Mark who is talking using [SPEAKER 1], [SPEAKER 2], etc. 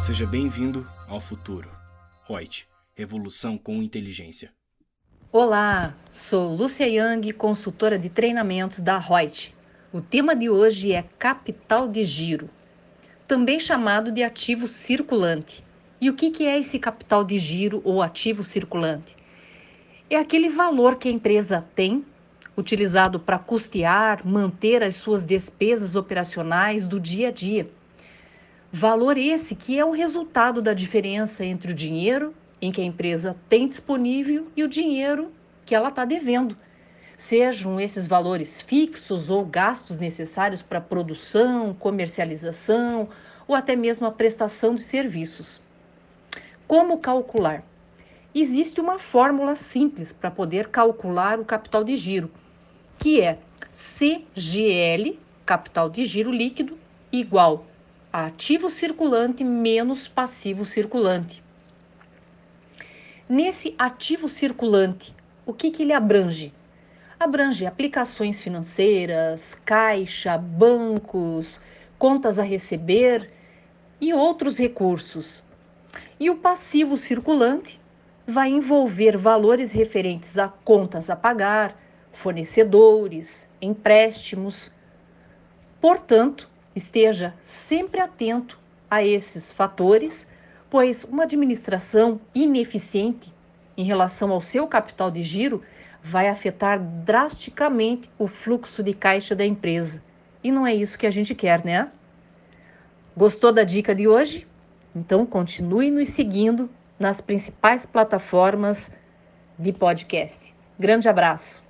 [SPEAKER 1] Seja bem-vindo ao futuro. Reut, revolução com inteligência.
[SPEAKER 2] Olá, sou Lúcia Yang, consultora de treinamentos da Reut. O tema de hoje é capital de giro, também chamado de ativo circulante. E o que é esse capital de giro ou ativo circulante? É aquele valor que a empresa tem utilizado para custear, manter as suas despesas operacionais do dia a dia. Valor esse que é o resultado da diferença entre o dinheiro em que a empresa tem disponível e o dinheiro que ela está devendo. Sejam esses valores fixos ou gastos necessários para produção, comercialização ou até mesmo a prestação de serviços. Como calcular? Existe uma fórmula simples para poder calcular o capital de giro, que é CGL, capital de giro líquido, igual ativo circulante menos passivo circulante. Nesse ativo circulante, o que, que ele abrange? Abrange aplicações financeiras, caixa, bancos, contas a receber e outros recursos. E o passivo circulante vai envolver valores referentes a contas a pagar, fornecedores, empréstimos. Portanto, esteja sempre atento a esses fatores pois uma administração ineficiente em relação ao seu capital de giro vai afetar drasticamente o fluxo de caixa da empresa. E não é isso que a gente quer, né? Gostou da dica de hoje? Então continue nos seguindo nas principais plataformas de podcast. Grande abraço!